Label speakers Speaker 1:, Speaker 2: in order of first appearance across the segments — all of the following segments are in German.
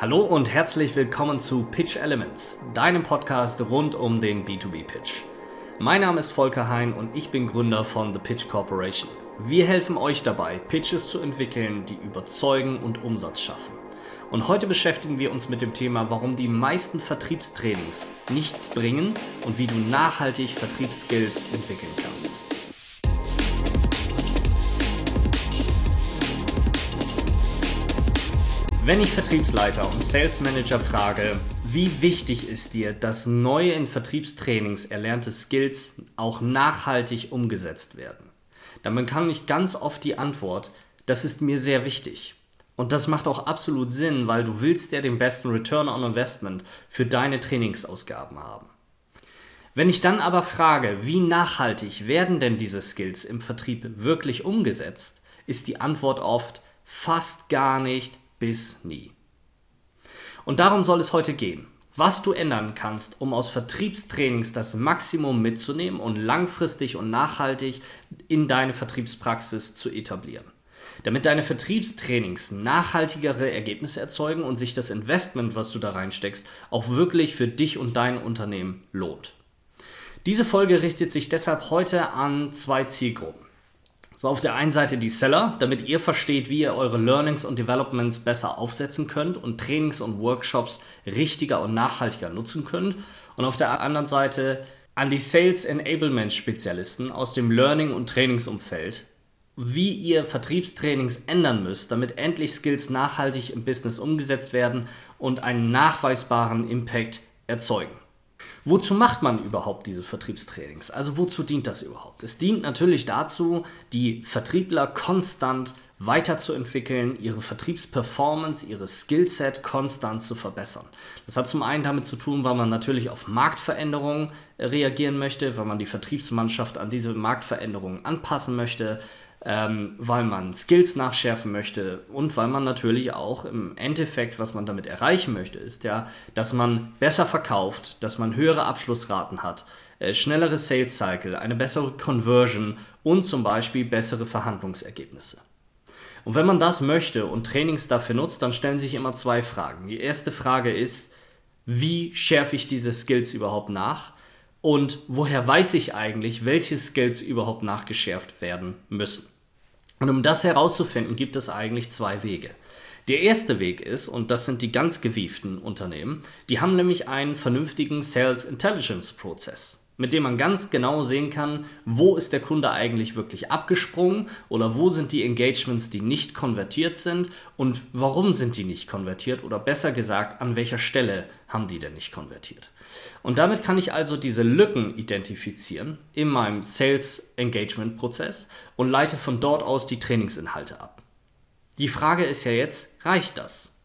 Speaker 1: Hallo und herzlich willkommen zu Pitch Elements, deinem Podcast rund um den B2B-Pitch. Mein Name ist Volker Hein und ich bin Gründer von The Pitch Corporation. Wir helfen euch dabei, Pitches zu entwickeln, die überzeugen und Umsatz schaffen. Und heute beschäftigen wir uns mit dem Thema, warum die meisten Vertriebstrainings nichts bringen und wie du nachhaltig Vertriebsskills entwickeln kannst. Wenn ich Vertriebsleiter und Sales Manager frage, wie wichtig ist dir, dass neue in Vertriebstrainings erlernte Skills auch nachhaltig umgesetzt werden? Dann bekam ich ganz oft die Antwort, das ist mir sehr wichtig. Und das macht auch absolut Sinn, weil du willst ja den besten Return on Investment für deine Trainingsausgaben haben. Wenn ich dann aber frage, wie nachhaltig werden denn diese Skills im Vertrieb wirklich umgesetzt, ist die Antwort oft fast gar nicht bis nie. Und darum soll es heute gehen. Was du ändern kannst, um aus Vertriebstrainings das Maximum mitzunehmen und langfristig und nachhaltig in deine Vertriebspraxis zu etablieren. Damit deine Vertriebstrainings nachhaltigere Ergebnisse erzeugen und sich das Investment, was du da reinsteckst, auch wirklich für dich und dein Unternehmen lohnt. Diese Folge richtet sich deshalb heute an zwei Zielgruppen. So auf der einen Seite die Seller, damit ihr versteht, wie ihr eure Learnings und Developments besser aufsetzen könnt und Trainings und Workshops richtiger und nachhaltiger nutzen könnt. Und auf der anderen Seite an die Sales Enablement Spezialisten aus dem Learning- und Trainingsumfeld, wie ihr Vertriebstrainings ändern müsst, damit endlich Skills nachhaltig im Business umgesetzt werden und einen nachweisbaren Impact erzeugen. Wozu macht man überhaupt diese Vertriebstrainings? Also wozu dient das überhaupt? Es dient natürlich dazu, die Vertriebler konstant weiterzuentwickeln, ihre Vertriebsperformance, ihre Skillset konstant zu verbessern. Das hat zum einen damit zu tun, weil man natürlich auf Marktveränderungen reagieren möchte, weil man die Vertriebsmannschaft an diese Marktveränderungen anpassen möchte, ähm, weil man Skills nachschärfen möchte und weil man natürlich auch im Endeffekt, was man damit erreichen möchte, ist ja, dass man besser verkauft, dass man höhere Abschlussraten hat, äh, schnellere Sales Cycle, eine bessere Conversion und zum Beispiel bessere Verhandlungsergebnisse. Und wenn man das möchte und Trainings dafür nutzt, dann stellen sich immer zwei Fragen. Die erste Frage ist, wie schärfe ich diese Skills überhaupt nach? Und woher weiß ich eigentlich, welche Skills überhaupt nachgeschärft werden müssen. Und um das herauszufinden, gibt es eigentlich zwei Wege. Der erste Weg ist, und das sind die ganz gewieften Unternehmen, die haben nämlich einen vernünftigen Sales Intelligence Prozess mit dem man ganz genau sehen kann, wo ist der Kunde eigentlich wirklich abgesprungen oder wo sind die Engagements, die nicht konvertiert sind und warum sind die nicht konvertiert oder besser gesagt, an welcher Stelle haben die denn nicht konvertiert. Und damit kann ich also diese Lücken identifizieren in meinem Sales Engagement Prozess und leite von dort aus die Trainingsinhalte ab. Die Frage ist ja jetzt, reicht das?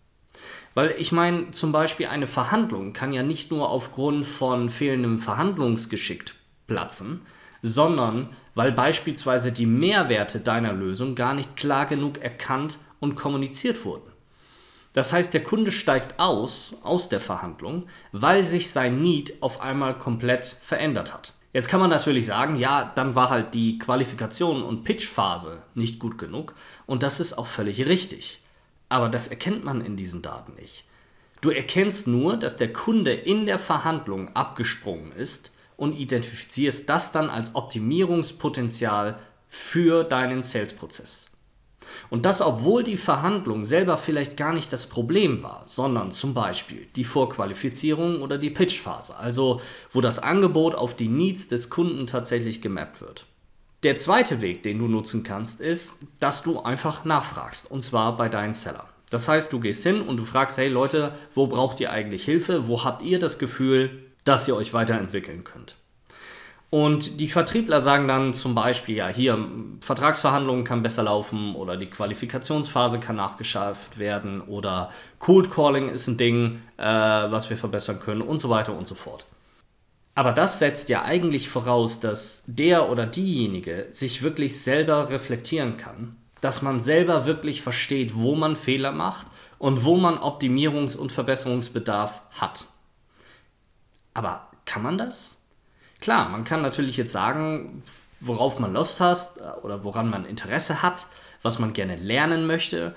Speaker 1: Weil ich meine, zum Beispiel eine Verhandlung kann ja nicht nur aufgrund von fehlendem Verhandlungsgeschick platzen, sondern weil beispielsweise die Mehrwerte deiner Lösung gar nicht klar genug erkannt und kommuniziert wurden. Das heißt, der Kunde steigt aus aus der Verhandlung, weil sich sein Need auf einmal komplett verändert hat. Jetzt kann man natürlich sagen, ja, dann war halt die Qualifikation und Pitchphase nicht gut genug und das ist auch völlig richtig. Aber das erkennt man in diesen Daten nicht. Du erkennst nur, dass der Kunde in der Verhandlung abgesprungen ist und identifizierst das dann als Optimierungspotenzial für deinen Sales-Prozess. Und das, obwohl die Verhandlung selber vielleicht gar nicht das Problem war, sondern zum Beispiel die Vorqualifizierung oder die Pitchphase, also wo das Angebot auf die Needs des Kunden tatsächlich gemappt wird. Der zweite Weg, den du nutzen kannst, ist, dass du einfach nachfragst, und zwar bei deinen Seller. Das heißt, du gehst hin und du fragst, hey Leute, wo braucht ihr eigentlich Hilfe? Wo habt ihr das Gefühl, dass ihr euch weiterentwickeln könnt? Und die Vertriebler sagen dann zum Beispiel, ja, hier, Vertragsverhandlungen kann besser laufen oder die Qualifikationsphase kann nachgeschafft werden oder Cold Calling ist ein Ding, äh, was wir verbessern können und so weiter und so fort. Aber das setzt ja eigentlich voraus, dass der oder diejenige sich wirklich selber reflektieren kann, dass man selber wirklich versteht, wo man Fehler macht und wo man Optimierungs- und Verbesserungsbedarf hat. Aber kann man das? Klar, man kann natürlich jetzt sagen, worauf man Lust hat oder woran man Interesse hat, was man gerne lernen möchte.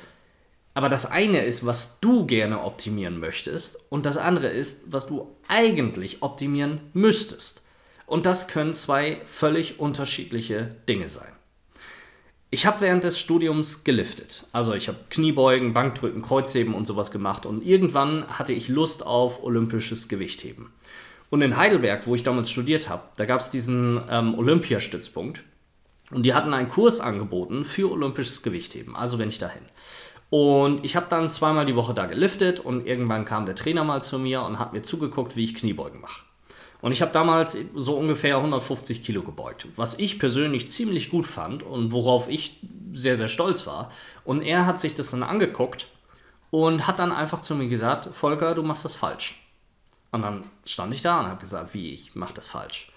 Speaker 1: Aber das eine ist, was du gerne optimieren möchtest und das andere ist, was du eigentlich optimieren müsstest. Und das können zwei völlig unterschiedliche Dinge sein. Ich habe während des Studiums geliftet. Also ich habe Kniebeugen, Bankdrücken, Kreuzheben und sowas gemacht und irgendwann hatte ich Lust auf olympisches Gewichtheben. Und in Heidelberg, wo ich damals studiert habe, da gab es diesen ähm, Olympiastützpunkt und die hatten einen Kurs angeboten für olympisches Gewichtheben. Also bin ich dahin. Und ich habe dann zweimal die Woche da geliftet und irgendwann kam der Trainer mal zu mir und hat mir zugeguckt, wie ich Kniebeugen mache. Und ich habe damals so ungefähr 150 Kilo gebeugt, was ich persönlich ziemlich gut fand und worauf ich sehr, sehr stolz war. Und er hat sich das dann angeguckt und hat dann einfach zu mir gesagt, Volker, du machst das falsch. Und dann stand ich da und habe gesagt, wie, ich mache das falsch.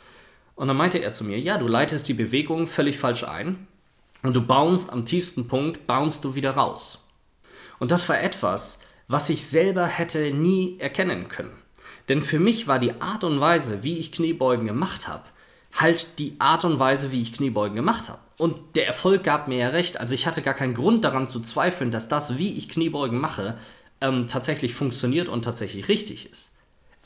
Speaker 1: Und dann meinte er zu mir, ja, du leitest die Bewegung völlig falsch ein und du bounst am tiefsten Punkt, bounst du wieder raus. Und das war etwas, was ich selber hätte nie erkennen können. Denn für mich war die Art und Weise, wie ich Kniebeugen gemacht habe, halt die Art und Weise, wie ich Kniebeugen gemacht habe. Und der Erfolg gab mir ja recht. Also ich hatte gar keinen Grund daran zu zweifeln, dass das, wie ich Kniebeugen mache, ähm, tatsächlich funktioniert und tatsächlich richtig ist.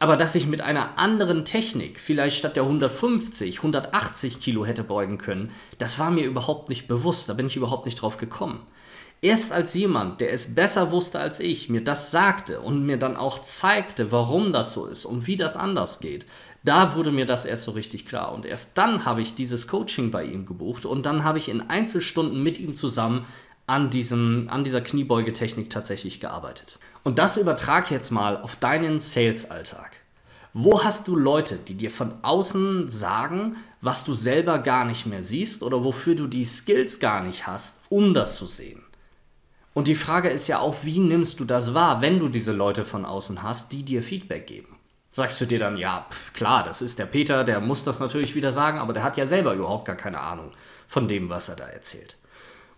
Speaker 1: Aber dass ich mit einer anderen Technik vielleicht statt der 150, 180 Kilo hätte beugen können, das war mir überhaupt nicht bewusst. Da bin ich überhaupt nicht drauf gekommen. Erst als jemand, der es besser wusste als ich, mir das sagte und mir dann auch zeigte, warum das so ist und wie das anders geht, da wurde mir das erst so richtig klar. Und erst dann habe ich dieses Coaching bei ihm gebucht und dann habe ich in Einzelstunden mit ihm zusammen an, diesem, an dieser Kniebeugetechnik tatsächlich gearbeitet. Und das übertrag jetzt mal auf deinen Sales-Alltag. Wo hast du Leute, die dir von außen sagen, was du selber gar nicht mehr siehst oder wofür du die Skills gar nicht hast, um das zu sehen? Und die Frage ist ja auch, wie nimmst du das wahr, wenn du diese Leute von außen hast, die dir Feedback geben? Sagst du dir dann, ja, pf, klar, das ist der Peter, der muss das natürlich wieder sagen, aber der hat ja selber überhaupt gar keine Ahnung von dem, was er da erzählt.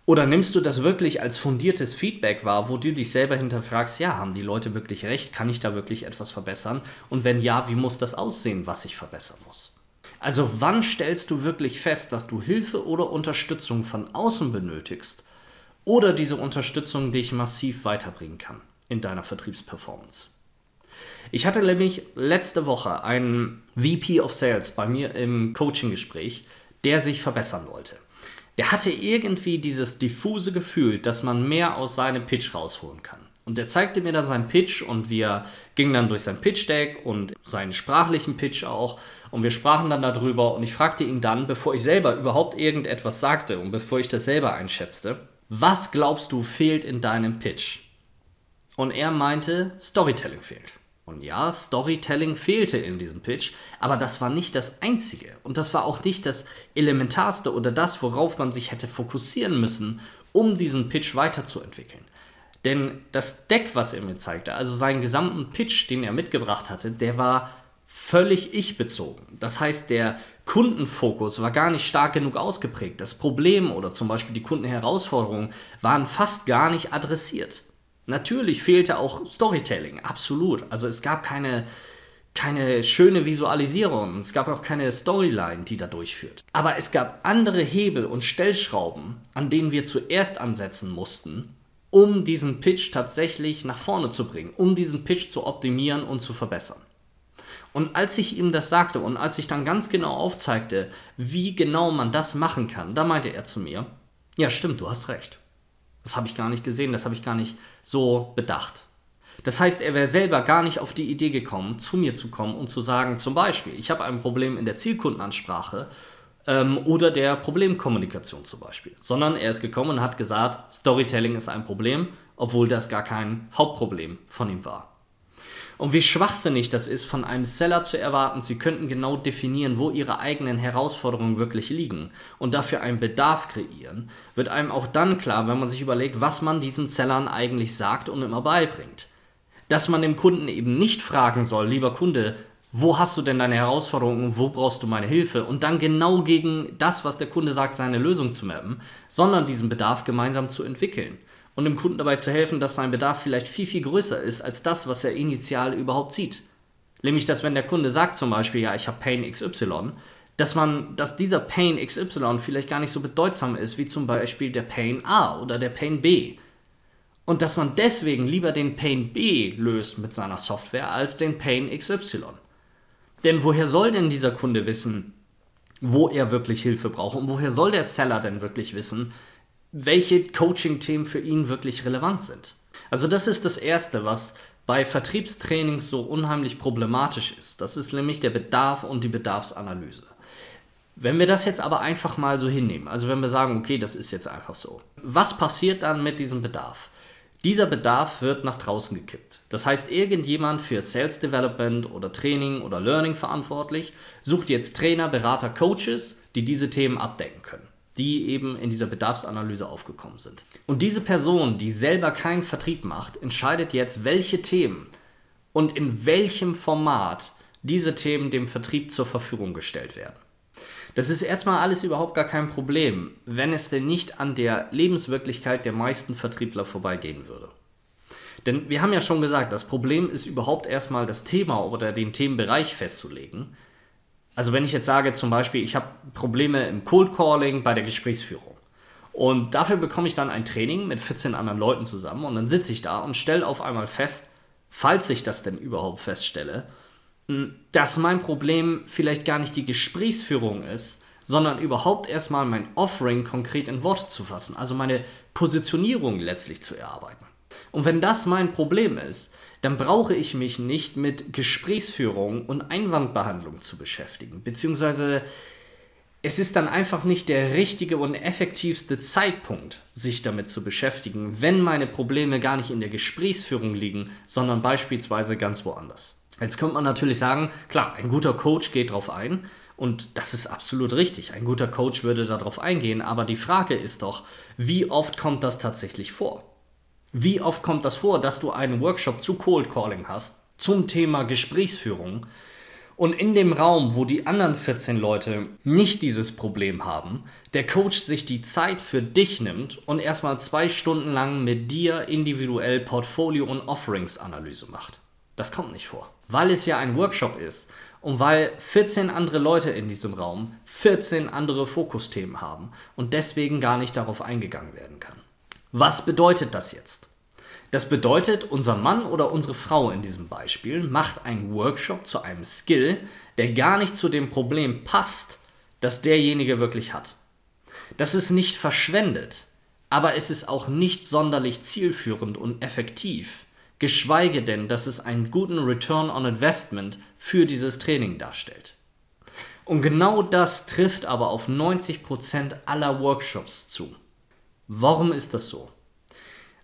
Speaker 1: Oder nimmst du das wirklich als fundiertes Feedback wahr, wo du dich selber hinterfragst, ja, haben die Leute wirklich recht, kann ich da wirklich etwas verbessern? Und wenn ja, wie muss das aussehen, was ich verbessern muss? Also wann stellst du wirklich fest, dass du Hilfe oder Unterstützung von außen benötigst oder diese Unterstützung dich massiv weiterbringen kann in deiner Vertriebsperformance. Ich hatte nämlich letzte Woche einen VP of Sales bei mir im Coaching-Gespräch, der sich verbessern wollte. Der hatte irgendwie dieses diffuse Gefühl, dass man mehr aus seinem Pitch rausholen kann. Und er zeigte mir dann seinen Pitch und wir gingen dann durch sein Pitch-Deck und seinen sprachlichen Pitch auch. Und wir sprachen dann darüber und ich fragte ihn dann, bevor ich selber überhaupt irgendetwas sagte und bevor ich das selber einschätzte, was glaubst du fehlt in deinem Pitch? Und er meinte, Storytelling fehlt. Und ja, Storytelling fehlte in diesem Pitch, aber das war nicht das Einzige. Und das war auch nicht das Elementarste oder das, worauf man sich hätte fokussieren müssen, um diesen Pitch weiterzuentwickeln. Denn das Deck, was er mir zeigte, also seinen gesamten Pitch, den er mitgebracht hatte, der war völlig ich-bezogen. Das heißt, der Kundenfokus war gar nicht stark genug ausgeprägt. Das Problem oder zum Beispiel die Kundenherausforderungen waren fast gar nicht adressiert. Natürlich fehlte auch Storytelling, absolut. Also es gab keine, keine schöne Visualisierung, es gab auch keine Storyline, die da durchführt. Aber es gab andere Hebel und Stellschrauben, an denen wir zuerst ansetzen mussten, um diesen Pitch tatsächlich nach vorne zu bringen, um diesen Pitch zu optimieren und zu verbessern. Und als ich ihm das sagte und als ich dann ganz genau aufzeigte, wie genau man das machen kann, da meinte er zu mir, ja stimmt, du hast recht. Das habe ich gar nicht gesehen, das habe ich gar nicht so bedacht. Das heißt, er wäre selber gar nicht auf die Idee gekommen, zu mir zu kommen und zu sagen, zum Beispiel, ich habe ein Problem in der Zielkundenansprache ähm, oder der Problemkommunikation zum Beispiel, sondern er ist gekommen und hat gesagt, Storytelling ist ein Problem, obwohl das gar kein Hauptproblem von ihm war. Und wie schwachsinnig das ist, von einem Seller zu erwarten, sie könnten genau definieren, wo ihre eigenen Herausforderungen wirklich liegen und dafür einen Bedarf kreieren, wird einem auch dann klar, wenn man sich überlegt, was man diesen Sellern eigentlich sagt und immer beibringt. Dass man dem Kunden eben nicht fragen soll, lieber Kunde, wo hast du denn deine Herausforderungen, wo brauchst du meine Hilfe und dann genau gegen das, was der Kunde sagt, seine Lösung zu mappen, sondern diesen Bedarf gemeinsam zu entwickeln und dem Kunden dabei zu helfen, dass sein Bedarf vielleicht viel, viel größer ist als das, was er initial überhaupt sieht. Nämlich, dass wenn der Kunde sagt zum Beispiel, ja, ich habe Pain XY, dass man, dass dieser Pain XY vielleicht gar nicht so bedeutsam ist wie zum Beispiel der Pain A oder der Pain B. Und dass man deswegen lieber den Pain B löst mit seiner Software als den Pain XY. Denn woher soll denn dieser Kunde wissen, wo er wirklich Hilfe braucht? Und woher soll der Seller denn wirklich wissen, welche Coaching-Themen für ihn wirklich relevant sind? Also das ist das Erste, was bei Vertriebstrainings so unheimlich problematisch ist. Das ist nämlich der Bedarf und die Bedarfsanalyse. Wenn wir das jetzt aber einfach mal so hinnehmen, also wenn wir sagen, okay, das ist jetzt einfach so, was passiert dann mit diesem Bedarf? Dieser Bedarf wird nach draußen gekippt. Das heißt, irgendjemand für Sales Development oder Training oder Learning verantwortlich sucht jetzt Trainer, Berater, Coaches, die diese Themen abdecken können, die eben in dieser Bedarfsanalyse aufgekommen sind. Und diese Person, die selber keinen Vertrieb macht, entscheidet jetzt, welche Themen und in welchem Format diese Themen dem Vertrieb zur Verfügung gestellt werden. Das ist erstmal alles überhaupt gar kein Problem, wenn es denn nicht an der Lebenswirklichkeit der meisten Vertriebler vorbeigehen würde. Denn wir haben ja schon gesagt, das Problem ist überhaupt erstmal das Thema oder den Themenbereich festzulegen. Also wenn ich jetzt sage zum Beispiel, ich habe Probleme im Cold Calling bei der Gesprächsführung. Und dafür bekomme ich dann ein Training mit 14 anderen Leuten zusammen und dann sitze ich da und stelle auf einmal fest, falls ich das denn überhaupt feststelle, dass mein Problem vielleicht gar nicht die Gesprächsführung ist, sondern überhaupt erstmal mein Offering konkret in Worte zu fassen, also meine Positionierung letztlich zu erarbeiten. Und wenn das mein Problem ist, dann brauche ich mich nicht mit Gesprächsführung und Einwandbehandlung zu beschäftigen, beziehungsweise es ist dann einfach nicht der richtige und effektivste Zeitpunkt, sich damit zu beschäftigen, wenn meine Probleme gar nicht in der Gesprächsführung liegen, sondern beispielsweise ganz woanders. Jetzt könnte man natürlich sagen, klar, ein guter Coach geht darauf ein und das ist absolut richtig. Ein guter Coach würde darauf eingehen, aber die Frage ist doch, wie oft kommt das tatsächlich vor? Wie oft kommt das vor, dass du einen Workshop zu Cold Calling hast zum Thema Gesprächsführung und in dem Raum, wo die anderen 14 Leute nicht dieses Problem haben, der Coach sich die Zeit für dich nimmt und erstmal zwei Stunden lang mit dir individuell Portfolio- und Offerings-Analyse macht. Das kommt nicht vor weil es ja ein Workshop ist und weil 14 andere Leute in diesem Raum 14 andere Fokusthemen haben und deswegen gar nicht darauf eingegangen werden kann. Was bedeutet das jetzt? Das bedeutet, unser Mann oder unsere Frau in diesem Beispiel macht einen Workshop zu einem Skill, der gar nicht zu dem Problem passt, das derjenige wirklich hat. Das ist nicht verschwendet, aber es ist auch nicht sonderlich zielführend und effektiv geschweige denn, dass es einen guten Return on Investment für dieses Training darstellt. Und genau das trifft aber auf 90% aller Workshops zu. Warum ist das so?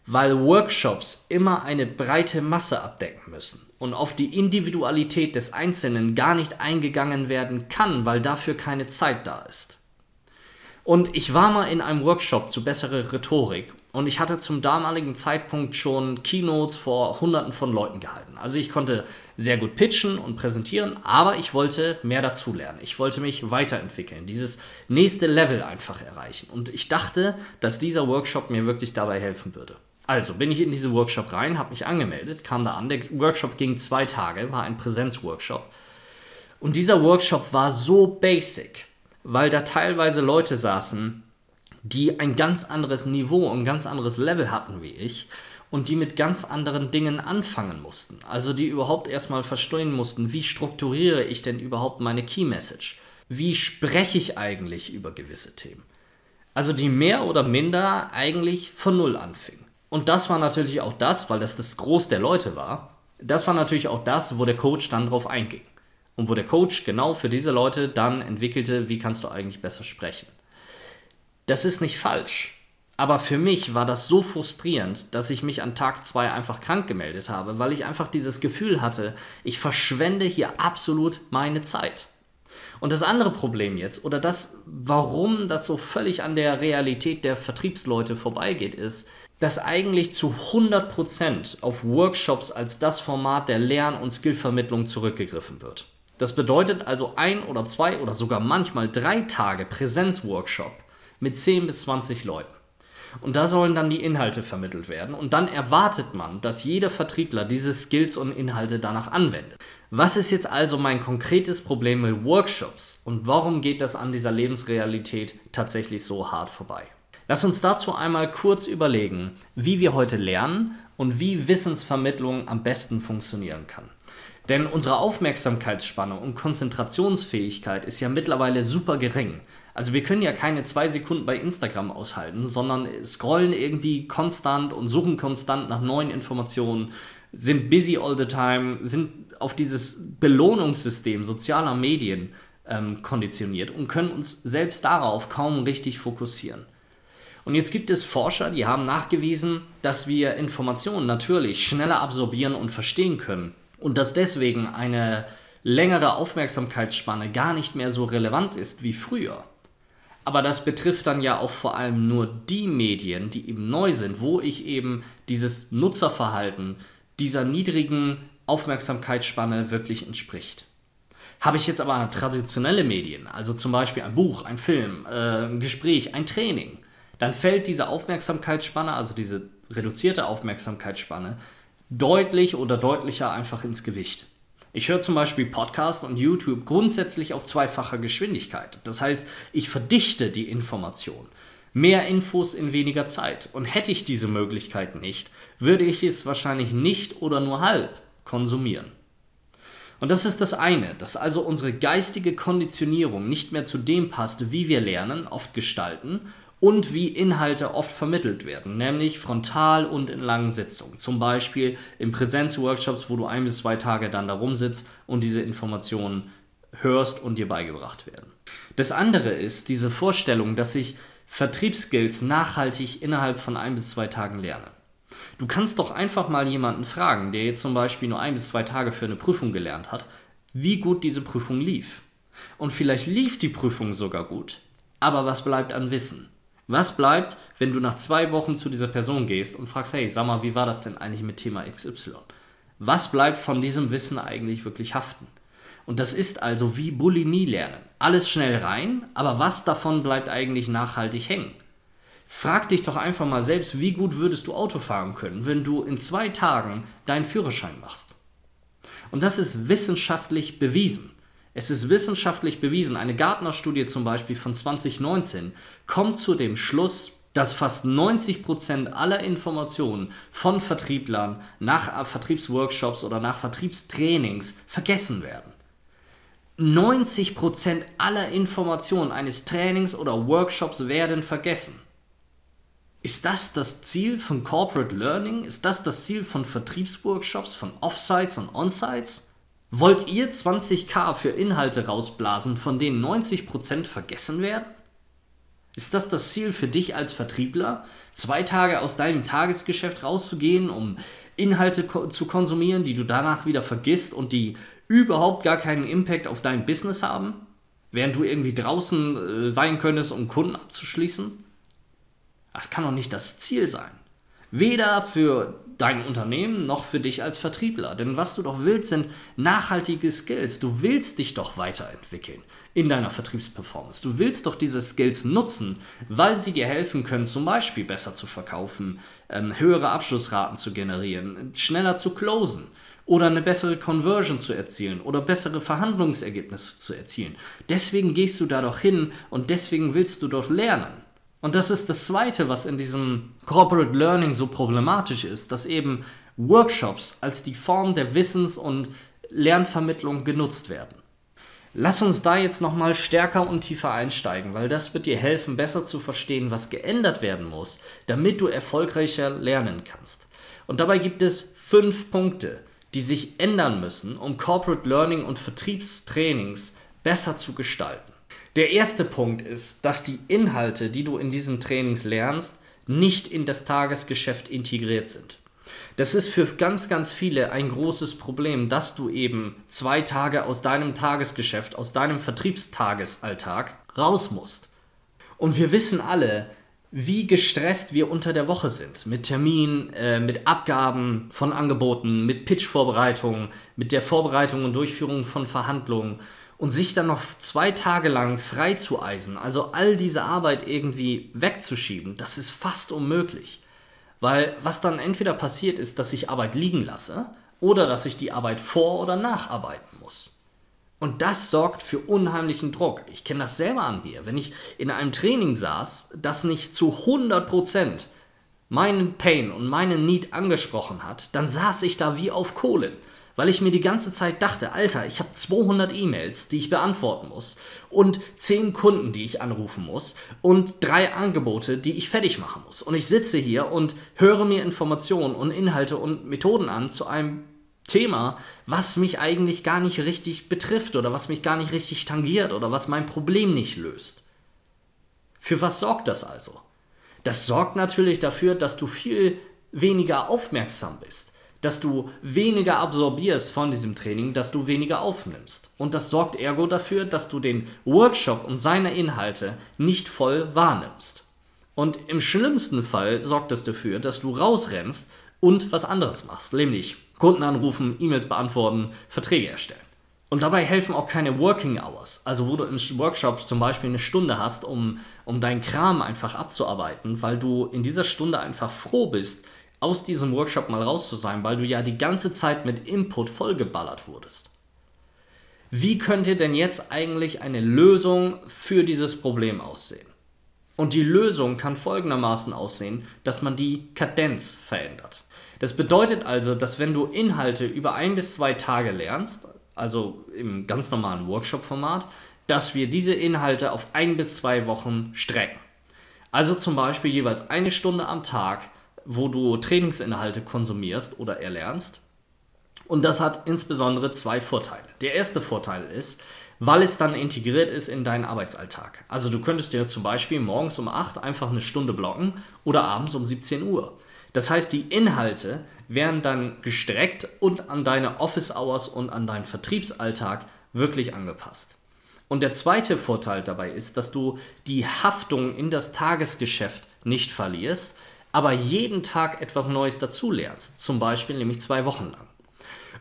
Speaker 1: Weil Workshops immer eine breite Masse abdecken müssen und auf die Individualität des Einzelnen gar nicht eingegangen werden kann, weil dafür keine Zeit da ist. Und ich war mal in einem Workshop zu bessere Rhetorik und ich hatte zum damaligen Zeitpunkt schon Keynotes vor hunderten von Leuten gehalten. Also ich konnte sehr gut pitchen und präsentieren, aber ich wollte mehr dazulernen. Ich wollte mich weiterentwickeln, dieses nächste Level einfach erreichen. Und ich dachte, dass dieser Workshop mir wirklich dabei helfen würde. Also bin ich in diesen Workshop rein, habe mich angemeldet, kam da an. Der Workshop ging zwei Tage, war ein Präsenzworkshop. Und dieser Workshop war so basic, weil da teilweise Leute saßen, die ein ganz anderes Niveau und ein ganz anderes Level hatten wie ich und die mit ganz anderen Dingen anfangen mussten. Also die überhaupt erstmal verstehen mussten, wie strukturiere ich denn überhaupt meine Key Message? Wie spreche ich eigentlich über gewisse Themen? Also die mehr oder minder eigentlich von Null anfingen. Und das war natürlich auch das, weil das das Groß der Leute war, das war natürlich auch das, wo der Coach dann drauf einging. Und wo der Coach genau für diese Leute dann entwickelte, wie kannst du eigentlich besser sprechen. Das ist nicht falsch. Aber für mich war das so frustrierend, dass ich mich an Tag 2 einfach krank gemeldet habe, weil ich einfach dieses Gefühl hatte, ich verschwende hier absolut meine Zeit. Und das andere Problem jetzt, oder das, warum das so völlig an der Realität der Vertriebsleute vorbeigeht, ist, dass eigentlich zu 100% auf Workshops als das Format der Lern- und Skillvermittlung zurückgegriffen wird. Das bedeutet also ein oder zwei oder sogar manchmal drei Tage Präsenzworkshop mit 10 bis 20 Leuten. Und da sollen dann die Inhalte vermittelt werden. Und dann erwartet man, dass jeder Vertriebler diese Skills und Inhalte danach anwendet. Was ist jetzt also mein konkretes Problem mit Workshops und warum geht das an dieser Lebensrealität tatsächlich so hart vorbei? Lass uns dazu einmal kurz überlegen, wie wir heute lernen und wie Wissensvermittlung am besten funktionieren kann. Denn unsere Aufmerksamkeitsspanne und Konzentrationsfähigkeit ist ja mittlerweile super gering. Also wir können ja keine zwei Sekunden bei Instagram aushalten, sondern scrollen irgendwie konstant und suchen konstant nach neuen Informationen, sind busy all the time, sind auf dieses Belohnungssystem sozialer Medien ähm, konditioniert und können uns selbst darauf kaum richtig fokussieren. Und jetzt gibt es Forscher, die haben nachgewiesen, dass wir Informationen natürlich schneller absorbieren und verstehen können und dass deswegen eine längere Aufmerksamkeitsspanne gar nicht mehr so relevant ist wie früher. Aber das betrifft dann ja auch vor allem nur die Medien, die eben neu sind, wo ich eben dieses Nutzerverhalten dieser niedrigen Aufmerksamkeitsspanne wirklich entspricht. Habe ich jetzt aber traditionelle Medien, also zum Beispiel ein Buch, ein Film, äh, ein Gespräch, ein Training, dann fällt diese Aufmerksamkeitsspanne, also diese reduzierte Aufmerksamkeitsspanne, deutlich oder deutlicher einfach ins Gewicht. Ich höre zum Beispiel Podcast und YouTube grundsätzlich auf zweifacher Geschwindigkeit. Das heißt, ich verdichte die Information. Mehr Infos in weniger Zeit. Und hätte ich diese Möglichkeit nicht, würde ich es wahrscheinlich nicht oder nur halb konsumieren. Und das ist das eine, dass also unsere geistige Konditionierung nicht mehr zu dem passt, wie wir lernen, oft gestalten und wie Inhalte oft vermittelt werden, nämlich frontal und in langen Sitzungen. Zum Beispiel in Präsenzworkshops, wo du ein bis zwei Tage dann da rumsitzt und diese Informationen hörst und dir beigebracht werden. Das andere ist diese Vorstellung, dass ich Vertriebsskills nachhaltig innerhalb von ein bis zwei Tagen lerne. Du kannst doch einfach mal jemanden fragen, der jetzt zum Beispiel nur ein bis zwei Tage für eine Prüfung gelernt hat, wie gut diese Prüfung lief. Und vielleicht lief die Prüfung sogar gut. Aber was bleibt an Wissen? Was bleibt, wenn du nach zwei Wochen zu dieser Person gehst und fragst, hey, sag mal, wie war das denn eigentlich mit Thema XY? Was bleibt von diesem Wissen eigentlich wirklich haften? Und das ist also wie Bulimie lernen. Alles schnell rein, aber was davon bleibt eigentlich nachhaltig hängen? Frag dich doch einfach mal selbst, wie gut würdest du Auto fahren können, wenn du in zwei Tagen deinen Führerschein machst? Und das ist wissenschaftlich bewiesen. Es ist wissenschaftlich bewiesen, eine Gartner-Studie zum Beispiel von 2019 kommt zu dem Schluss, dass fast 90% aller Informationen von Vertrieblern nach Vertriebsworkshops oder nach Vertriebstrainings vergessen werden. 90% aller Informationen eines Trainings oder Workshops werden vergessen. Ist das das Ziel von Corporate Learning? Ist das das Ziel von Vertriebsworkshops, von Offsites und Onsites? Wollt ihr 20k für Inhalte rausblasen, von denen 90% vergessen werden? Ist das das Ziel für dich als Vertriebler, zwei Tage aus deinem Tagesgeschäft rauszugehen, um Inhalte ko zu konsumieren, die du danach wieder vergisst und die überhaupt gar keinen Impact auf dein Business haben, während du irgendwie draußen äh, sein könntest, um Kunden abzuschließen? Das kann doch nicht das Ziel sein. Weder für dein Unternehmen noch für dich als Vertriebler. Denn was du doch willst, sind nachhaltige Skills. Du willst dich doch weiterentwickeln in deiner Vertriebsperformance. Du willst doch diese Skills nutzen, weil sie dir helfen können, zum Beispiel besser zu verkaufen, ähm, höhere Abschlussraten zu generieren, schneller zu closen oder eine bessere Conversion zu erzielen oder bessere Verhandlungsergebnisse zu erzielen. Deswegen gehst du da doch hin und deswegen willst du dort lernen. Und das ist das Zweite, was in diesem Corporate Learning so problematisch ist, dass eben Workshops als die Form der Wissens- und Lernvermittlung genutzt werden. Lass uns da jetzt nochmal stärker und tiefer einsteigen, weil das wird dir helfen, besser zu verstehen, was geändert werden muss, damit du erfolgreicher lernen kannst. Und dabei gibt es fünf Punkte, die sich ändern müssen, um Corporate Learning und Vertriebstrainings besser zu gestalten. Der erste Punkt ist, dass die Inhalte, die du in diesen Trainings lernst, nicht in das Tagesgeschäft integriert sind. Das ist für ganz, ganz viele ein großes Problem, dass du eben zwei Tage aus deinem Tagesgeschäft, aus deinem Vertriebstagesalltag raus musst. Und wir wissen alle, wie gestresst wir unter der Woche sind. Mit Terminen, äh, mit Abgaben von Angeboten, mit Pitch-Vorbereitungen, mit der Vorbereitung und Durchführung von Verhandlungen und sich dann noch zwei Tage lang frei zu eisen, also all diese Arbeit irgendwie wegzuschieben, das ist fast unmöglich. Weil was dann entweder passiert ist, dass ich Arbeit liegen lasse oder dass ich die Arbeit vor- oder nacharbeiten muss. Und das sorgt für unheimlichen Druck. Ich kenne das selber an mir. Wenn ich in einem Training saß, das nicht zu 100% meinen Pain und meinen Need angesprochen hat, dann saß ich da wie auf Kohlen weil ich mir die ganze Zeit dachte, Alter, ich habe 200 E-Mails, die ich beantworten muss und 10 Kunden, die ich anrufen muss und drei Angebote, die ich fertig machen muss. Und ich sitze hier und höre mir Informationen und Inhalte und Methoden an zu einem Thema, was mich eigentlich gar nicht richtig betrifft oder was mich gar nicht richtig tangiert oder was mein Problem nicht löst. Für was sorgt das also? Das sorgt natürlich dafür, dass du viel weniger aufmerksam bist dass du weniger absorbierst von diesem Training, dass du weniger aufnimmst. Und das sorgt ergo dafür, dass du den Workshop und seine Inhalte nicht voll wahrnimmst. Und im schlimmsten Fall sorgt es dafür, dass du rausrennst und was anderes machst, nämlich Kunden anrufen, E-Mails beantworten, Verträge erstellen. Und dabei helfen auch keine Working Hours, also wo du in Workshops zum Beispiel eine Stunde hast, um, um deinen Kram einfach abzuarbeiten, weil du in dieser Stunde einfach froh bist, aus diesem Workshop mal raus zu sein, weil du ja die ganze Zeit mit Input vollgeballert wurdest. Wie könnte denn jetzt eigentlich eine Lösung für dieses Problem aussehen? Und die Lösung kann folgendermaßen aussehen, dass man die Kadenz verändert. Das bedeutet also, dass wenn du Inhalte über ein bis zwei Tage lernst, also im ganz normalen Workshop-Format, dass wir diese Inhalte auf ein bis zwei Wochen strecken. Also zum Beispiel jeweils eine Stunde am Tag wo du Trainingsinhalte konsumierst oder erlernst. Und das hat insbesondere zwei Vorteile. Der erste Vorteil ist, weil es dann integriert ist in deinen Arbeitsalltag. Also du könntest dir zum Beispiel morgens um 8 einfach eine Stunde blocken oder abends um 17 Uhr. Das heißt, die Inhalte werden dann gestreckt und an deine Office Hours und an deinen Vertriebsalltag wirklich angepasst. Und der zweite Vorteil dabei ist, dass du die Haftung in das Tagesgeschäft nicht verlierst, aber jeden Tag etwas Neues dazulernst. Zum Beispiel nämlich zwei Wochen lang.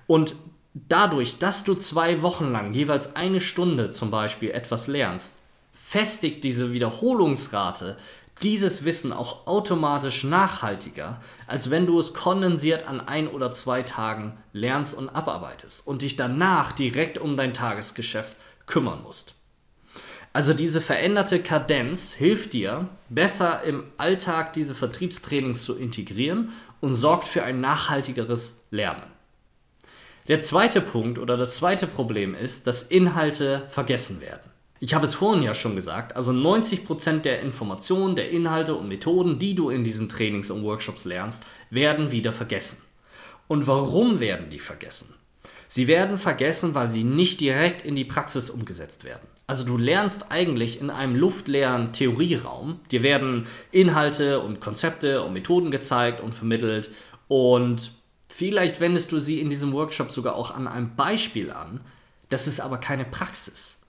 Speaker 1: Und dadurch, dass du zwei Wochen lang jeweils eine Stunde zum Beispiel etwas lernst, festigt diese Wiederholungsrate dieses Wissen auch automatisch nachhaltiger, als wenn du es kondensiert an ein oder zwei Tagen lernst und abarbeitest und dich danach direkt um dein Tagesgeschäft kümmern musst. Also diese veränderte Kadenz hilft dir, besser im Alltag diese Vertriebstrainings zu integrieren und sorgt für ein nachhaltigeres Lernen. Der zweite Punkt oder das zweite Problem ist, dass Inhalte vergessen werden. Ich habe es vorhin ja schon gesagt, also 90% der Informationen, der Inhalte und Methoden, die du in diesen Trainings und Workshops lernst, werden wieder vergessen. Und warum werden die vergessen? Sie werden vergessen, weil sie nicht direkt in die Praxis umgesetzt werden. Also du lernst eigentlich in einem luftleeren Theorieraum. Dir werden Inhalte und Konzepte und Methoden gezeigt und vermittelt und vielleicht wendest du sie in diesem Workshop sogar auch an einem Beispiel an. Das ist aber keine Praxis.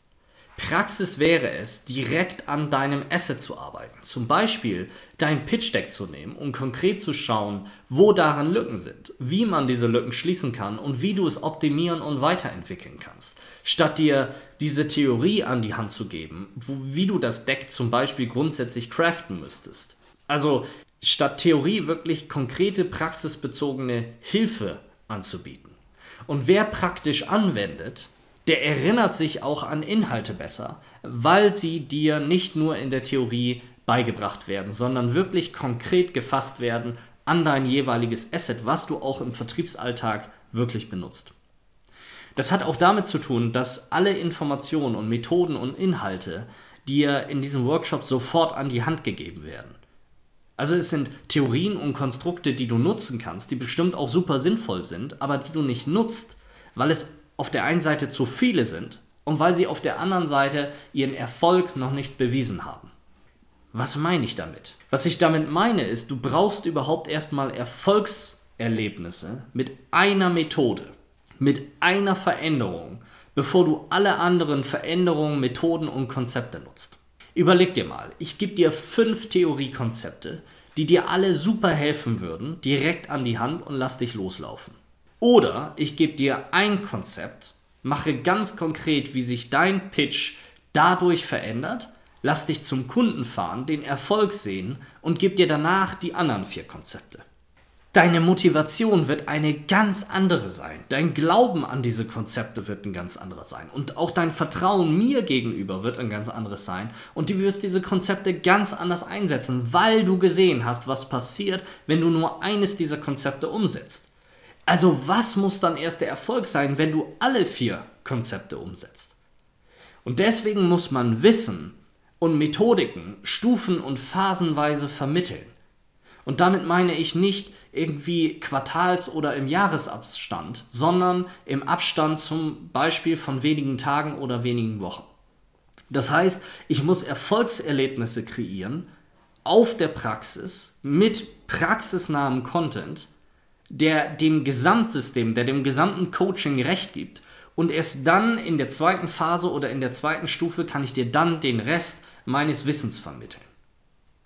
Speaker 1: Praxis wäre es, direkt an deinem Asset zu arbeiten. Zum Beispiel dein Pitch Deck zu nehmen und konkret zu schauen, wo daran Lücken sind, wie man diese Lücken schließen kann und wie du es optimieren und weiterentwickeln kannst. Statt dir diese Theorie an die Hand zu geben, wo, wie du das Deck zum Beispiel grundsätzlich craften müsstest. Also statt Theorie wirklich konkrete praxisbezogene Hilfe anzubieten. Und wer praktisch anwendet, der erinnert sich auch an Inhalte besser, weil sie dir nicht nur in der Theorie beigebracht werden, sondern wirklich konkret gefasst werden an dein jeweiliges Asset, was du auch im Vertriebsalltag wirklich benutzt. Das hat auch damit zu tun, dass alle Informationen und Methoden und Inhalte dir in diesem Workshop sofort an die Hand gegeben werden. Also es sind Theorien und Konstrukte, die du nutzen kannst, die bestimmt auch super sinnvoll sind, aber die du nicht nutzt, weil es auf der einen Seite zu viele sind und weil sie auf der anderen Seite ihren Erfolg noch nicht bewiesen haben. Was meine ich damit? Was ich damit meine ist, du brauchst überhaupt erstmal Erfolgserlebnisse mit einer Methode, mit einer Veränderung, bevor du alle anderen Veränderungen, Methoden und Konzepte nutzt. Überleg dir mal, ich gebe dir fünf Theoriekonzepte, die dir alle super helfen würden, direkt an die Hand und lass dich loslaufen. Oder ich gebe dir ein Konzept, mache ganz konkret, wie sich dein Pitch dadurch verändert, lass dich zum Kunden fahren, den Erfolg sehen und gebe dir danach die anderen vier Konzepte. Deine Motivation wird eine ganz andere sein. Dein Glauben an diese Konzepte wird ein ganz anderer sein. Und auch dein Vertrauen mir gegenüber wird ein ganz anderes sein. Und du wirst diese Konzepte ganz anders einsetzen, weil du gesehen hast, was passiert, wenn du nur eines dieser Konzepte umsetzt. Also was muss dann erst der Erfolg sein, wenn du alle vier Konzepte umsetzt? Und deswegen muss man Wissen und Methodiken stufen- und phasenweise vermitteln. Und damit meine ich nicht irgendwie Quartals- oder im Jahresabstand, sondern im Abstand zum Beispiel von wenigen Tagen oder wenigen Wochen. Das heißt, ich muss Erfolgserlebnisse kreieren auf der Praxis mit praxisnahem Content, der dem Gesamtsystem, der dem gesamten Coaching recht gibt. Und erst dann in der zweiten Phase oder in der zweiten Stufe kann ich dir dann den Rest meines Wissens vermitteln.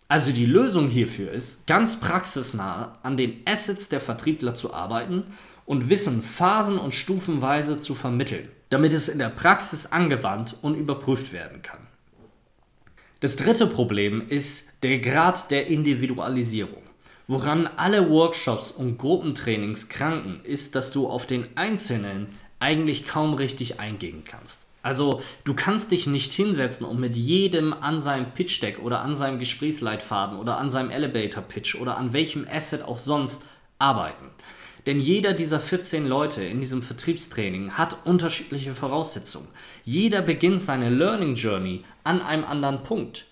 Speaker 1: Also die Lösung hierfür ist, ganz praxisnah an den Assets der Vertriebler zu arbeiten und Wissen phasen- und stufenweise zu vermitteln, damit es in der Praxis angewandt und überprüft werden kann. Das dritte Problem ist der Grad der Individualisierung. Woran alle Workshops und Gruppentrainings kranken, ist, dass du auf den Einzelnen eigentlich kaum richtig eingehen kannst. Also du kannst dich nicht hinsetzen und mit jedem an seinem Pitch Deck oder an seinem Gesprächsleitfaden oder an seinem Elevator Pitch oder an welchem Asset auch sonst arbeiten. Denn jeder dieser 14 Leute in diesem Vertriebstraining hat unterschiedliche Voraussetzungen. Jeder beginnt seine Learning Journey an einem anderen Punkt.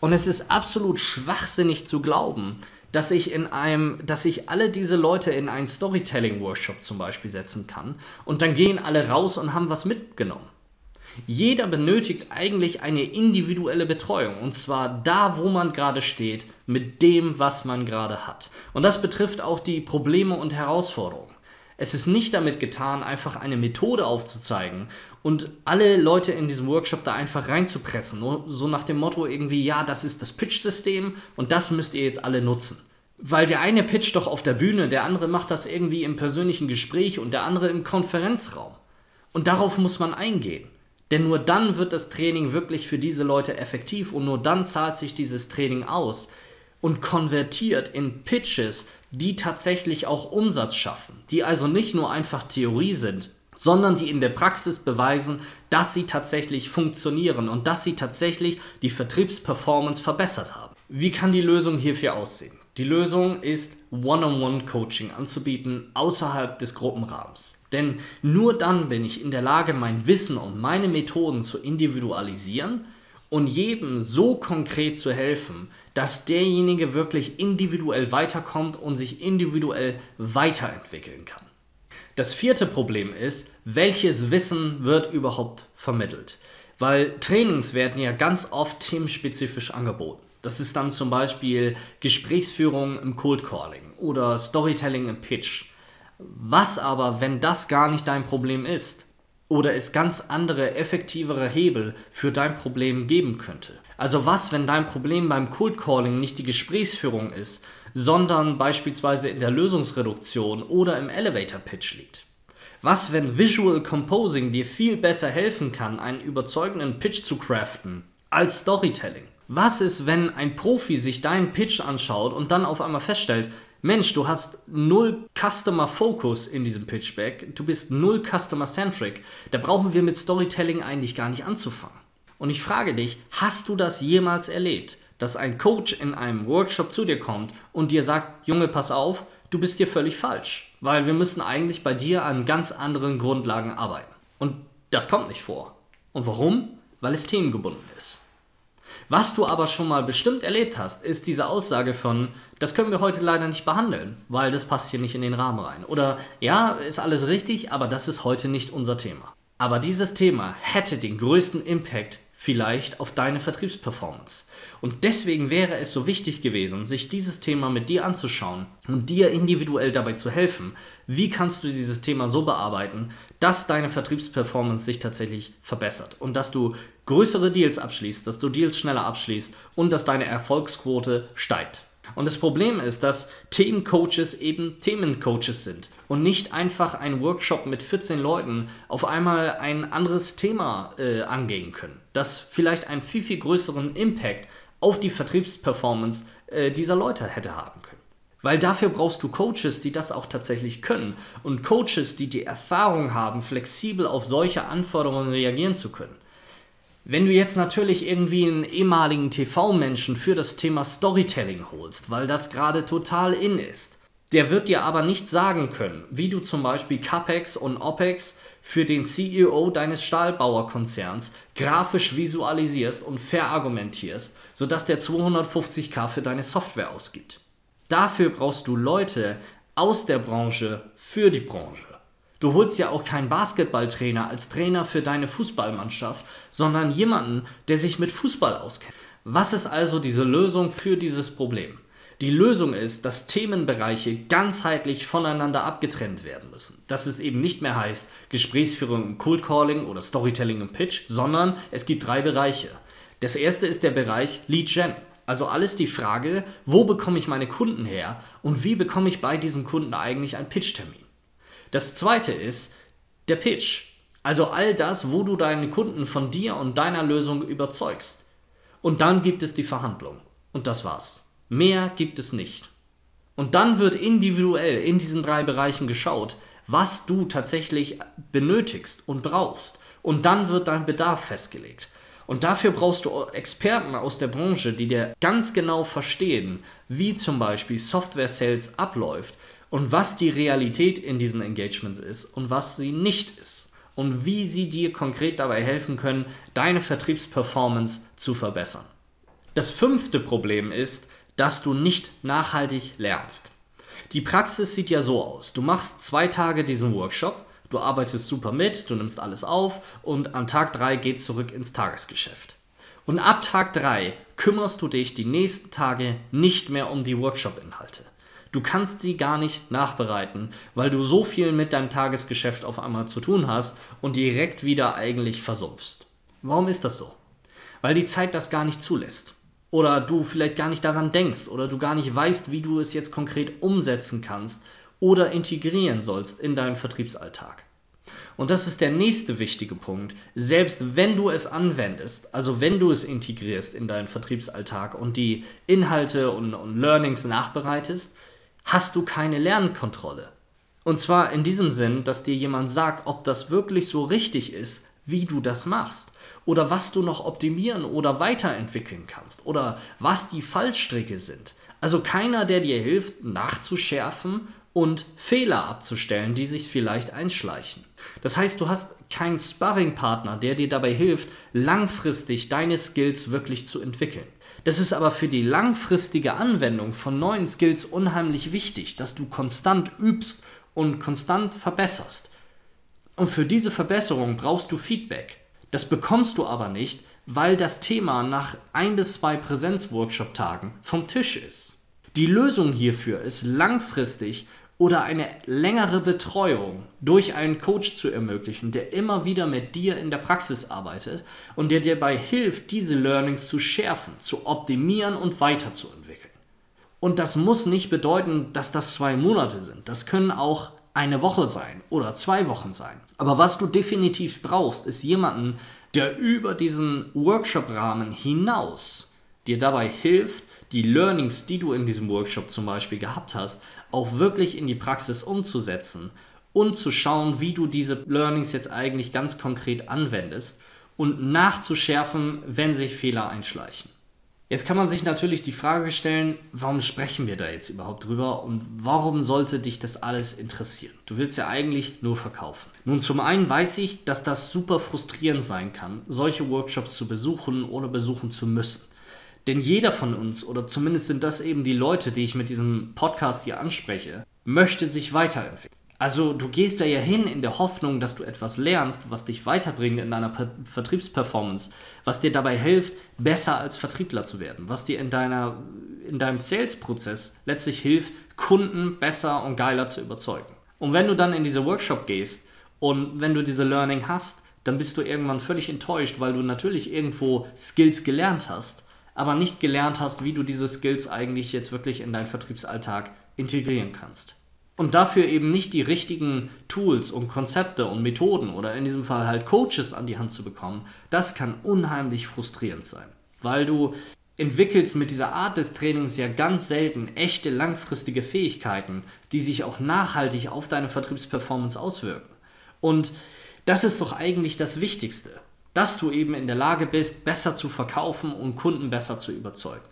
Speaker 1: Und es ist absolut schwachsinnig zu glauben, dass ich in einem, dass ich alle diese Leute in einen Storytelling-Workshop zum Beispiel setzen kann und dann gehen alle raus und haben was mitgenommen. Jeder benötigt eigentlich eine individuelle Betreuung und zwar da, wo man gerade steht, mit dem, was man gerade hat. Und das betrifft auch die Probleme und Herausforderungen. Es ist nicht damit getan, einfach eine Methode aufzuzeigen und alle Leute in diesem Workshop da einfach reinzupressen. So nach dem Motto irgendwie, ja, das ist das Pitch-System und das müsst ihr jetzt alle nutzen. Weil der eine pitcht doch auf der Bühne, der andere macht das irgendwie im persönlichen Gespräch und der andere im Konferenzraum. Und darauf muss man eingehen. Denn nur dann wird das Training wirklich für diese Leute effektiv und nur dann zahlt sich dieses Training aus und konvertiert in Pitches, die tatsächlich auch Umsatz schaffen, die also nicht nur einfach Theorie sind, sondern die in der Praxis beweisen, dass sie tatsächlich funktionieren und dass sie tatsächlich die Vertriebsperformance verbessert haben. Wie kann die Lösung hierfür aussehen? Die Lösung ist One-on-One-Coaching anzubieten außerhalb des Gruppenrahmens. Denn nur dann bin ich in der Lage, mein Wissen und meine Methoden zu individualisieren und jedem so konkret zu helfen, dass derjenige wirklich individuell weiterkommt und sich individuell weiterentwickeln kann. Das vierte Problem ist, welches Wissen wird überhaupt vermittelt? Weil Trainings werden ja ganz oft themenspezifisch angeboten. Das ist dann zum Beispiel Gesprächsführung im Cold Calling oder Storytelling im Pitch was aber, wenn das gar nicht dein Problem ist? Oder es ganz andere, effektivere Hebel für dein Problem geben könnte? Also was, wenn dein Problem beim Cold Calling nicht die Gesprächsführung ist, sondern beispielsweise in der Lösungsreduktion oder im Elevator Pitch liegt? Was, wenn Visual Composing dir viel besser helfen kann, einen überzeugenden Pitch zu craften als Storytelling? Was ist, wenn ein Profi sich deinen Pitch anschaut und dann auf einmal feststellt, Mensch, du hast null Customer Focus in diesem Pitchback, du bist null Customer Centric. Da brauchen wir mit Storytelling eigentlich gar nicht anzufangen. Und ich frage dich, hast du das jemals erlebt, dass ein Coach in einem Workshop zu dir kommt und dir sagt, Junge, pass auf, du bist hier völlig falsch, weil wir müssen eigentlich bei dir an ganz anderen Grundlagen arbeiten. Und das kommt nicht vor. Und warum? Weil es themengebunden ist. Was du aber schon mal bestimmt erlebt hast, ist diese Aussage von, das können wir heute leider nicht behandeln, weil das passt hier nicht in den Rahmen rein. Oder ja, ist alles richtig, aber das ist heute nicht unser Thema. Aber dieses Thema hätte den größten Impact vielleicht auf deine Vertriebsperformance. Und deswegen wäre es so wichtig gewesen, sich dieses Thema mit dir anzuschauen und dir individuell dabei zu helfen. Wie kannst du dieses Thema so bearbeiten, dass deine Vertriebsperformance sich tatsächlich verbessert und dass du größere Deals abschließt, dass du Deals schneller abschließt und dass deine Erfolgsquote steigt. Und das Problem ist, dass Themencoaches eben Themencoaches sind und nicht einfach ein Workshop mit 14 Leuten auf einmal ein anderes Thema äh, angehen können, das vielleicht einen viel, viel größeren Impact auf die Vertriebsperformance äh, dieser Leute hätte haben können. Weil dafür brauchst du Coaches, die das auch tatsächlich können. Und Coaches, die die Erfahrung haben, flexibel auf solche Anforderungen reagieren zu können. Wenn du jetzt natürlich irgendwie einen ehemaligen TV-Menschen für das Thema Storytelling holst, weil das gerade total in ist, der wird dir aber nicht sagen können, wie du zum Beispiel CAPEX und OPEX für den CEO deines Stahlbauerkonzerns grafisch visualisierst und verargumentierst, sodass der 250k für deine Software ausgibt. Dafür brauchst du Leute aus der Branche für die Branche. Du holst ja auch keinen Basketballtrainer als Trainer für deine Fußballmannschaft, sondern jemanden, der sich mit Fußball auskennt. Was ist also diese Lösung für dieses Problem? Die Lösung ist, dass Themenbereiche ganzheitlich voneinander abgetrennt werden müssen. Dass es eben nicht mehr heißt Gesprächsführung im Cold Calling oder Storytelling im Pitch, sondern es gibt drei Bereiche. Das erste ist der Bereich Lead Gen. Also alles die Frage, wo bekomme ich meine Kunden her und wie bekomme ich bei diesen Kunden eigentlich einen Pitch-Termin. Das zweite ist der Pitch. Also all das, wo du deinen Kunden von dir und deiner Lösung überzeugst. Und dann gibt es die Verhandlung. Und das war's. Mehr gibt es nicht. Und dann wird individuell in diesen drei Bereichen geschaut, was du tatsächlich benötigst und brauchst. Und dann wird dein Bedarf festgelegt. Und dafür brauchst du Experten aus der Branche, die dir ganz genau verstehen, wie zum Beispiel Software Sales abläuft und was die Realität in diesen Engagements ist und was sie nicht ist und wie sie dir konkret dabei helfen können, deine Vertriebsperformance zu verbessern. Das fünfte Problem ist, dass du nicht nachhaltig lernst. Die Praxis sieht ja so aus. Du machst zwei Tage diesen Workshop, du arbeitest super mit, du nimmst alles auf und an Tag 3 geht zurück ins Tagesgeschäft. Und ab Tag 3 kümmerst du dich die nächsten Tage nicht mehr um die Workshop-Inhalte. Du kannst sie gar nicht nachbereiten, weil du so viel mit deinem Tagesgeschäft auf einmal zu tun hast und direkt wieder eigentlich versumpfst. Warum ist das so? Weil die Zeit das gar nicht zulässt. Oder du vielleicht gar nicht daran denkst oder du gar nicht weißt, wie du es jetzt konkret umsetzen kannst oder integrieren sollst in deinen Vertriebsalltag. Und das ist der nächste wichtige Punkt. Selbst wenn du es anwendest, also wenn du es integrierst in deinen Vertriebsalltag und die Inhalte und, und Learnings nachbereitest, hast du keine Lernkontrolle. Und zwar in diesem Sinn, dass dir jemand sagt, ob das wirklich so richtig ist, wie du das machst. Oder was du noch optimieren oder weiterentwickeln kannst. Oder was die Fallstricke sind. Also keiner, der dir hilft, nachzuschärfen und Fehler abzustellen, die sich vielleicht einschleichen. Das heißt, du hast keinen Sparringpartner, der dir dabei hilft, langfristig deine Skills wirklich zu entwickeln. Das ist aber für die langfristige Anwendung von neuen Skills unheimlich wichtig, dass du konstant übst und konstant verbesserst. Und für diese Verbesserung brauchst du Feedback. Das bekommst du aber nicht, weil das Thema nach ein bis zwei Präsenzworkshop-Tagen vom Tisch ist. Die Lösung hierfür ist langfristig oder eine längere Betreuung durch einen Coach zu ermöglichen, der immer wieder mit dir in der Praxis arbeitet und der dir dabei hilft, diese Learnings zu schärfen, zu optimieren und weiterzuentwickeln. Und das muss nicht bedeuten, dass das zwei Monate sind. Das können auch eine Woche sein oder zwei Wochen sein. Aber was du definitiv brauchst, ist jemanden, der über diesen Workshop-Rahmen hinaus dir dabei hilft, die Learnings, die du in diesem Workshop zum Beispiel gehabt hast, auch wirklich in die Praxis umzusetzen und zu schauen, wie du diese Learnings jetzt eigentlich ganz konkret anwendest und nachzuschärfen, wenn sich Fehler einschleichen. Jetzt kann man sich natürlich die Frage stellen, warum sprechen wir da jetzt überhaupt drüber und warum sollte dich das alles interessieren? Du willst ja eigentlich nur verkaufen. Nun, zum einen weiß ich, dass das super frustrierend sein kann, solche Workshops zu besuchen, ohne besuchen zu müssen. Denn jeder von uns, oder zumindest sind das eben die Leute, die ich mit diesem Podcast hier anspreche, möchte sich weiterentwickeln. Also du gehst da ja hin in der Hoffnung, dass du etwas lernst, was dich weiterbringt in deiner per Vertriebsperformance, was dir dabei hilft, besser als Vertriebler zu werden, was dir in, deiner, in deinem Sales-Prozess letztlich hilft, Kunden besser und geiler zu überzeugen. Und wenn du dann in diese Workshop gehst und wenn du diese Learning hast, dann bist du irgendwann völlig enttäuscht, weil du natürlich irgendwo Skills gelernt hast, aber nicht gelernt hast, wie du diese Skills eigentlich jetzt wirklich in deinen Vertriebsalltag integrieren kannst. Und dafür eben nicht die richtigen Tools und Konzepte und Methoden oder in diesem Fall halt Coaches an die Hand zu bekommen, das kann unheimlich frustrierend sein. Weil du entwickelst mit dieser Art des Trainings ja ganz selten echte langfristige Fähigkeiten, die sich auch nachhaltig auf deine Vertriebsperformance auswirken. Und das ist doch eigentlich das Wichtigste, dass du eben in der Lage bist, besser zu verkaufen und Kunden besser zu überzeugen.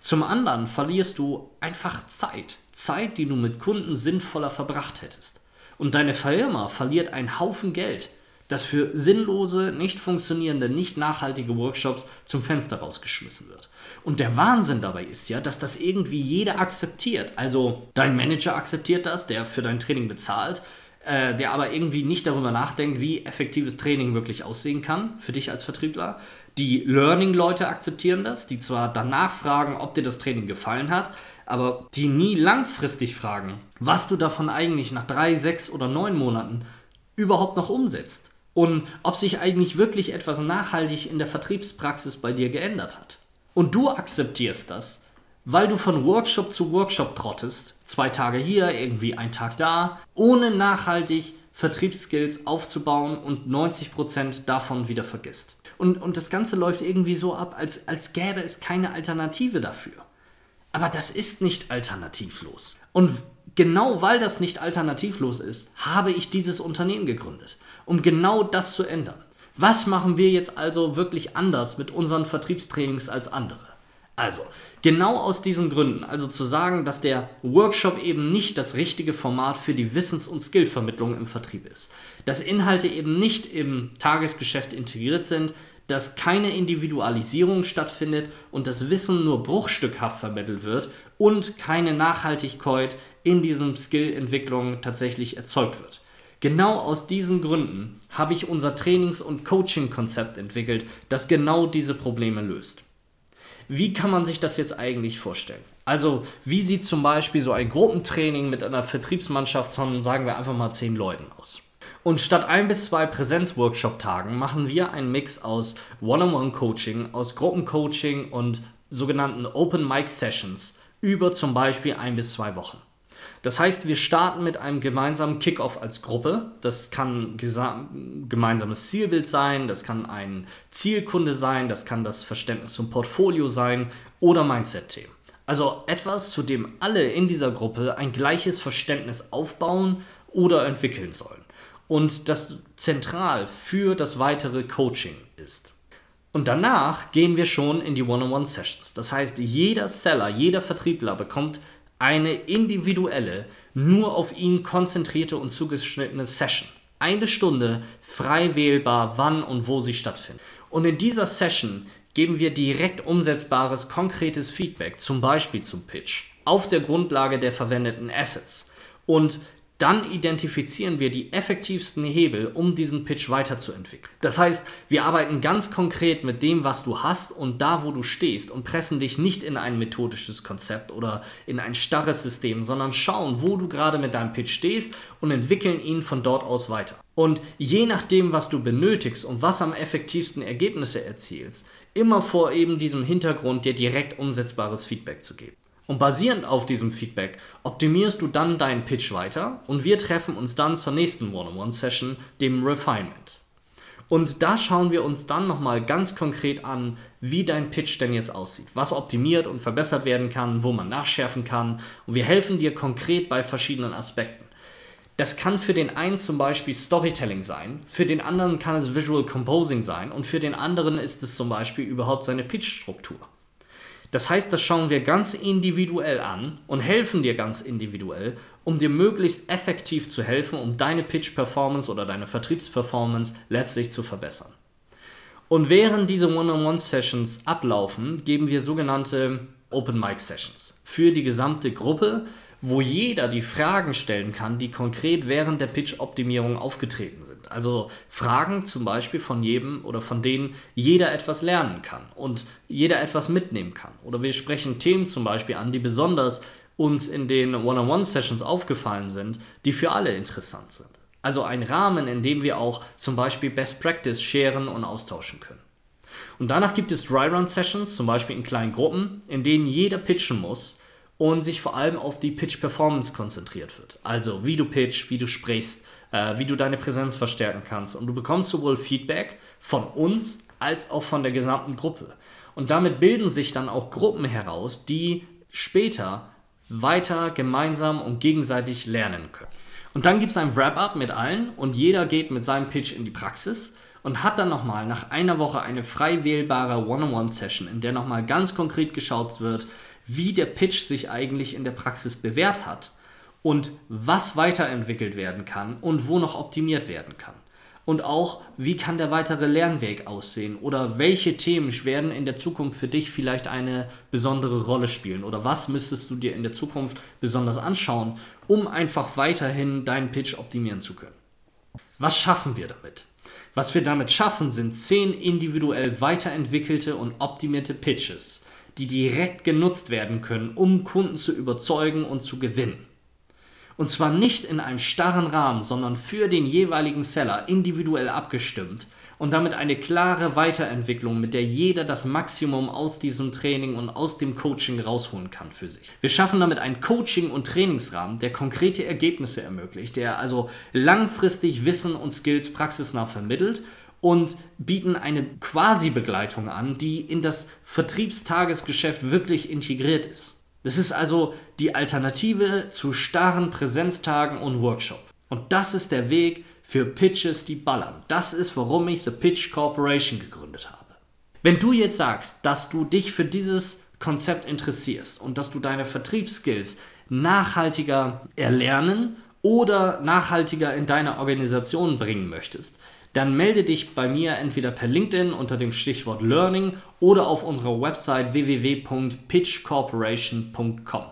Speaker 1: Zum anderen verlierst du einfach Zeit. Zeit, die du mit Kunden sinnvoller verbracht hättest. Und deine Firma verliert einen Haufen Geld, das für sinnlose, nicht funktionierende, nicht nachhaltige Workshops zum Fenster rausgeschmissen wird. Und der Wahnsinn dabei ist ja, dass das irgendwie jeder akzeptiert. Also dein Manager akzeptiert das, der für dein Training bezahlt, äh, der aber irgendwie nicht darüber nachdenkt, wie effektives Training wirklich aussehen kann für dich als Vertriebler. Die Learning-Leute akzeptieren das, die zwar danach fragen, ob dir das Training gefallen hat, aber die nie langfristig fragen, was du davon eigentlich nach drei, sechs oder neun Monaten überhaupt noch umsetzt und ob sich eigentlich wirklich etwas nachhaltig in der Vertriebspraxis bei dir geändert hat. Und du akzeptierst das, weil du von Workshop zu Workshop trottest, zwei Tage hier, irgendwie ein Tag da, ohne nachhaltig Vertriebsskills aufzubauen und 90% davon wieder vergisst. Und, und das Ganze läuft irgendwie so ab, als, als gäbe es keine Alternative dafür. Aber das ist nicht alternativlos. Und genau weil das nicht alternativlos ist, habe ich dieses Unternehmen gegründet, um genau das zu ändern. Was machen wir jetzt also wirklich anders mit unseren Vertriebstrainings als andere? Also, genau aus diesen Gründen, also zu sagen, dass der Workshop eben nicht das richtige Format für die Wissens- und Skillvermittlung im Vertrieb ist, dass Inhalte eben nicht im Tagesgeschäft integriert sind, dass keine Individualisierung stattfindet und das Wissen nur bruchstückhaft vermittelt wird und keine Nachhaltigkeit in diesen Skillentwicklungen tatsächlich erzeugt wird. Genau aus diesen Gründen habe ich unser Trainings- und Coaching-Konzept entwickelt, das genau diese Probleme löst. Wie kann man sich das jetzt eigentlich vorstellen? Also, wie sieht zum Beispiel so ein Gruppentraining mit einer Vertriebsmannschaft von, sagen wir einfach mal, zehn Leuten aus? Und statt ein bis zwei Präsenz-Workshop-Tagen machen wir einen Mix aus One-on-One-Coaching, aus Gruppencoaching und sogenannten Open-Mic-Sessions über zum Beispiel ein bis zwei Wochen. Das heißt, wir starten mit einem gemeinsamen Kickoff als Gruppe. Das kann gemeinsames Zielbild sein, das kann ein Zielkunde sein, das kann das Verständnis zum Portfolio sein oder Mindset-Themen. Also etwas, zu dem alle in dieser Gruppe ein gleiches Verständnis aufbauen oder entwickeln sollen. Und das zentral für das weitere Coaching ist. Und danach gehen wir schon in die One-on-One-Sessions. Das heißt, jeder Seller, jeder Vertriebler bekommt eine individuelle, nur auf ihn konzentrierte und zugeschnittene Session. Eine Stunde frei wählbar, wann und wo sie stattfindet. Und in dieser Session geben wir direkt umsetzbares, konkretes Feedback, zum Beispiel zum Pitch, auf der Grundlage der verwendeten Assets. Und dann identifizieren wir die effektivsten Hebel, um diesen Pitch weiterzuentwickeln. Das heißt, wir arbeiten ganz konkret mit dem, was du hast und da, wo du stehst und pressen dich nicht in ein methodisches Konzept oder in ein starres System, sondern schauen, wo du gerade mit deinem Pitch stehst und entwickeln ihn von dort aus weiter. Und je nachdem, was du benötigst und was am effektivsten Ergebnisse erzielst, immer vor eben diesem Hintergrund dir direkt umsetzbares Feedback zu geben. Und basierend auf diesem Feedback optimierst du dann deinen Pitch weiter und wir treffen uns dann zur nächsten One-on-One-Session, dem Refinement. Und da schauen wir uns dann nochmal ganz konkret an, wie dein Pitch denn jetzt aussieht, was optimiert und verbessert werden kann, wo man nachschärfen kann. Und wir helfen dir konkret bei verschiedenen Aspekten. Das kann für den einen zum Beispiel Storytelling sein, für den anderen kann es Visual Composing sein und für den anderen ist es zum Beispiel überhaupt seine Pitch-Struktur. Das heißt, das schauen wir ganz individuell an und helfen dir ganz individuell, um dir möglichst effektiv zu helfen, um deine Pitch-Performance oder deine Vertriebsperformance letztlich zu verbessern. Und während diese One-on-One-Sessions ablaufen, geben wir sogenannte Open Mic Sessions für die gesamte Gruppe, wo jeder die Fragen stellen kann, die konkret während der Pitch-Optimierung aufgetreten sind. Also Fragen zum Beispiel von jedem oder von denen jeder etwas lernen kann und jeder etwas mitnehmen kann. Oder wir sprechen Themen zum Beispiel an, die besonders uns in den One-on-One-Sessions aufgefallen sind, die für alle interessant sind. Also ein Rahmen, in dem wir auch zum Beispiel Best Practice scheren und austauschen können. Und danach gibt es Dry Run Sessions, zum Beispiel in kleinen Gruppen, in denen jeder pitchen muss und sich vor allem auf die Pitch-Performance konzentriert wird. Also wie du pitch, wie du sprichst, äh, wie du deine Präsenz verstärken kannst. Und du bekommst sowohl Feedback von uns als auch von der gesamten Gruppe. Und damit bilden sich dann auch Gruppen heraus, die später weiter gemeinsam und gegenseitig lernen können. Und dann gibt es ein Wrap-up mit allen und jeder geht mit seinem Pitch in die Praxis und hat dann nochmal nach einer Woche eine frei wählbare One-on-One-Session, in der nochmal ganz konkret geschaut wird, wie der Pitch sich eigentlich in der Praxis bewährt hat und was weiterentwickelt werden kann und wo noch optimiert werden kann. Und auch, wie kann der weitere Lernweg aussehen oder welche Themen werden in der Zukunft für dich vielleicht eine besondere Rolle spielen oder was müsstest du dir in der Zukunft besonders anschauen, um einfach weiterhin deinen Pitch optimieren zu können. Was schaffen wir damit? Was wir damit schaffen, sind zehn individuell weiterentwickelte und optimierte Pitches, die direkt genutzt werden können, um Kunden zu überzeugen und zu gewinnen. Und zwar nicht in einem starren Rahmen, sondern für den jeweiligen Seller individuell abgestimmt und damit eine klare Weiterentwicklung, mit der jeder das Maximum aus diesem Training und aus dem Coaching rausholen kann für sich. Wir schaffen damit einen Coaching- und Trainingsrahmen, der konkrete Ergebnisse ermöglicht, der also langfristig Wissen und Skills praxisnah vermittelt und bieten eine Quasi-Begleitung an, die in das Vertriebstagesgeschäft wirklich integriert ist. Das ist also die Alternative zu starren Präsenztagen und Workshops. Und das ist der Weg für Pitches, die ballern. Das ist, warum ich The Pitch Corporation gegründet habe. Wenn du jetzt sagst, dass du dich für dieses Konzept interessierst und dass du deine Vertriebsskills nachhaltiger erlernen oder nachhaltiger in deine Organisation bringen möchtest, dann melde dich bei mir entweder per LinkedIn unter dem Stichwort Learning oder auf unserer Website www.pitchcorporation.com.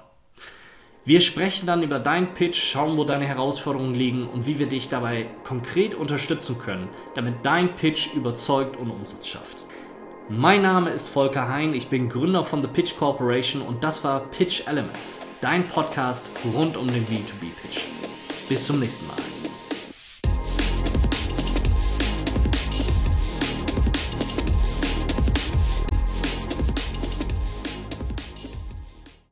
Speaker 1: Wir sprechen dann über deinen Pitch, schauen, wo deine Herausforderungen liegen und wie wir dich dabei konkret unterstützen können, damit dein Pitch überzeugt und Umsatz schafft. Mein Name ist Volker Hein, ich bin Gründer von The Pitch Corporation und das war Pitch Elements, dein Podcast rund um den B2B-Pitch. Bis zum nächsten Mal.